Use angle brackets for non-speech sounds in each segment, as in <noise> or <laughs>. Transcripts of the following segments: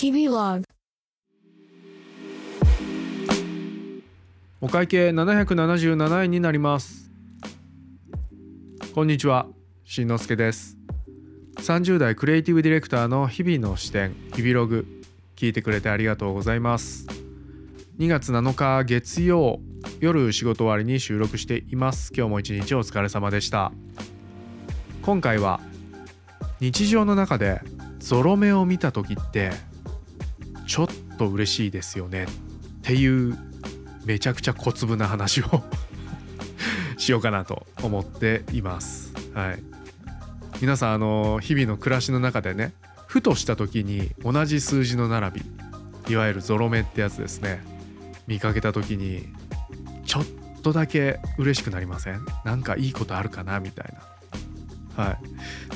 日々ログお会計777円になります。こんにちはしんのすけです。30代クリエイティブディレクターの日々の視点日々ログ聞いてくれてありがとうございます。2月7日月曜夜仕事終わりに収録しています。今日も一日お疲れ様でした。今回は日常の中でゾロ目を見た時ってちょっと嬉しいですよねっていうめちゃくちゃ小粒な話を <laughs> しようかなと思っています。はい、皆さんあの日々の暮らしの中でねふとした時に同じ数字の並びいわゆるゾロ目ってやつですね見かけた時にちょっとだけ嬉しくなりません？なんかいいことあるかなみたいな。はい、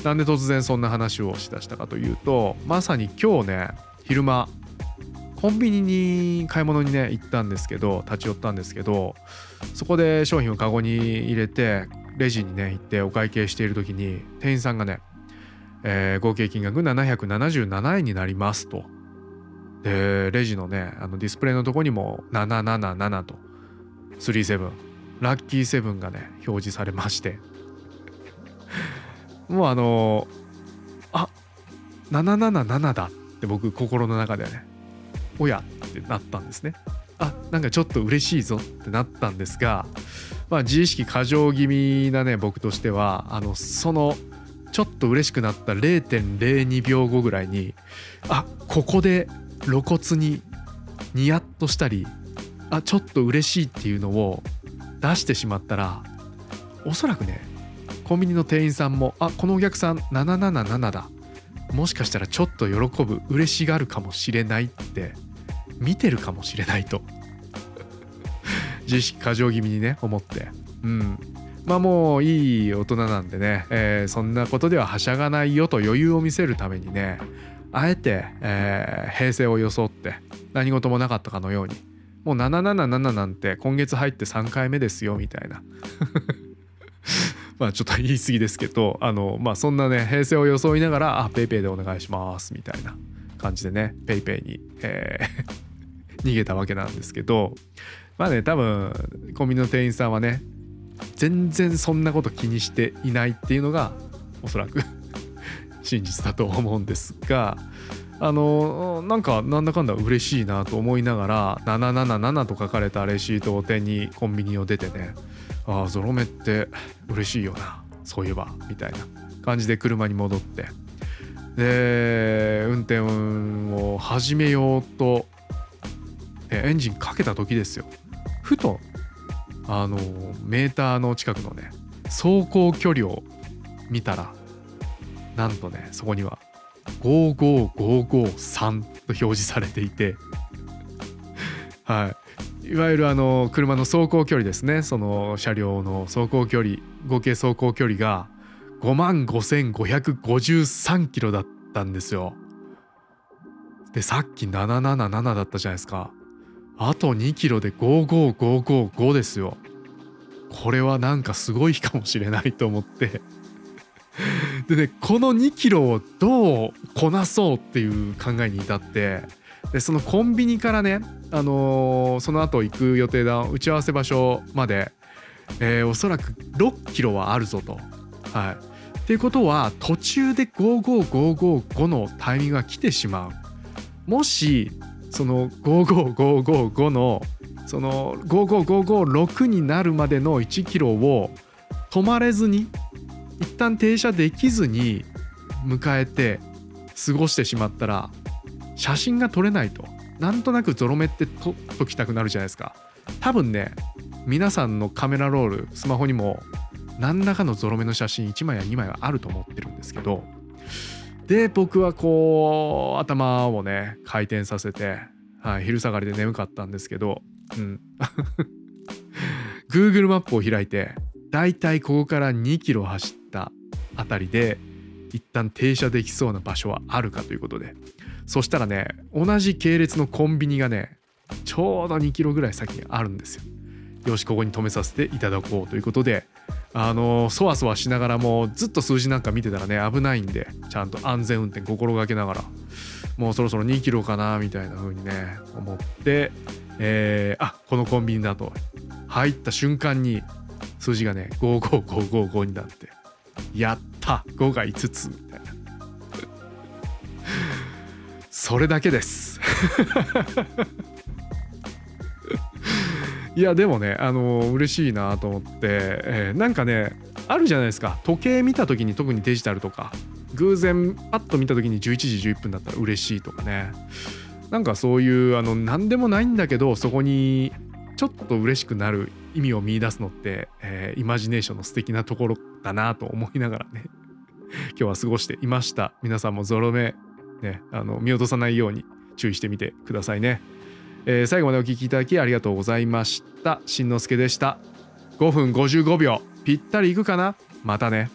なんで突然そんな話をしだしたかというとまさに今日ね昼間コンビニに買い物にね行ったんですけど立ち寄ったんですけどそこで商品をカゴに入れてレジにね行ってお会計している時に店員さんがね、えー合計金額777円になりますと。でレジのねあのディスプレイのとこにも777と37ラッキーセブンがね表示されまして。<laughs> もうあのあ777だって僕心の中でねおやってなったんですね。あなんかちょっと嬉しいぞってなったんですがまあ自意識過剰気味なね僕としてはあのそのちょっと嬉しくなった0.02秒後ぐらいにあここで露骨にニヤッとしたりあちょっと嬉しいっていうのを出してしまったらおそらくねコンビニの店員さんもあこのお客さん777だもしかしたらちょっと喜ぶ嬉しがるかもしれないって見てるかもしれないと。<laughs> 自意識過剰気味にね思って。うん。まあもういい大人なんでね、えーそんなことでははしゃがないよと余裕を見せるためにねあえて、えー平静を装って何事もなかったかのように。もう777なんて今月入って3回目ですよみたいな。まあちょっと言い過ぎですけどあのまあそんなね平静を装いながら「あ PayPay でお願いします」みたいな感じでね PayPay に、えー <laughs> 逃げたわけなんですけどまあね多分コンビニの店員さんはね全然そんなこと気にしていないっていうのがおそらく <laughs> 真実だと思うんですがあのなんかなんだかんだ嬉しいなと思いながら777と書かれたレシートを手にコンビニを出てねああゾロ目って嬉しいよな。そういえばみたいな感じで車に戻って。で運転を始めようとエンジンかけた時ですよ。ふとあのメーターの近くのね走行距離を見たらなんとねそこには55553と表示されていて。<laughs> はい。いわゆるあの車の走行距離ですね。その車両の走行距離合計走行距離が5万5553キロだったんですよ。でさっき777だったじゃないですか。あと2キロで55555ですよ。これはなんかすごい日かもしれないと思って。でねこの2キロをどうこなそうっていう考えに至ってでそのコンビニからね、あのーその後行く予定だ打ち合わせ場所まで、えーおそらく6キロはあるぞと。はい、っていうことは途中で55555のタイミングが来てしまう。もしその55555のその55556になるまでの1キロを止まれずに一旦停車できずに迎えて過ごしてしまったら写真が撮れないと。なんとなくゾロ目って撮っときたくなるじゃないですか。多分ね皆さんのカメラロールスマホにも何らかのゾロ目の写真1枚や2枚はあると思ってるんですけど。で僕はこう頭をね回転させて、はい、昼下がりで眠かったんですけど、うん、<laughs> Google マップを開いてだいたいここから2キロ走ったあたりで一旦停車できそうな場所はあるかということで。そしたらね同じ系列のコンビニがねちょうど2キロぐらい先にあるんですよ。よしここに止めさせていただこうということであのそわそわしながらもずっと数字なんか見てたらね危ないんでちゃんと安全運転心がけながらもうそろそろ2キロかなみたいな風にね思ってえー、あこのコンビニだと入った瞬間に数字がね55555になってやった5が5つみたいな。それだけです。<laughs> いやでもねあの嬉しいなと思って、えー、なんかねあるじゃないですか。時計見た時に特にデジタルとか偶然パッと見た時に11時11分だったら嬉しいとかね。なんかそういうあの何でもないんだけどそこにちょっと嬉しくなる意味を見いだすのって、えー、イマジネーションの素敵なところだなと思いながらね。今日は過ごしていました。皆さんもゾロ目ねあの見落とさないように注意してみてくださいね、えー、最後までお聴きいただきありがとうございました。しんのすけでした。5分55秒。ぴったりいくかな？またね。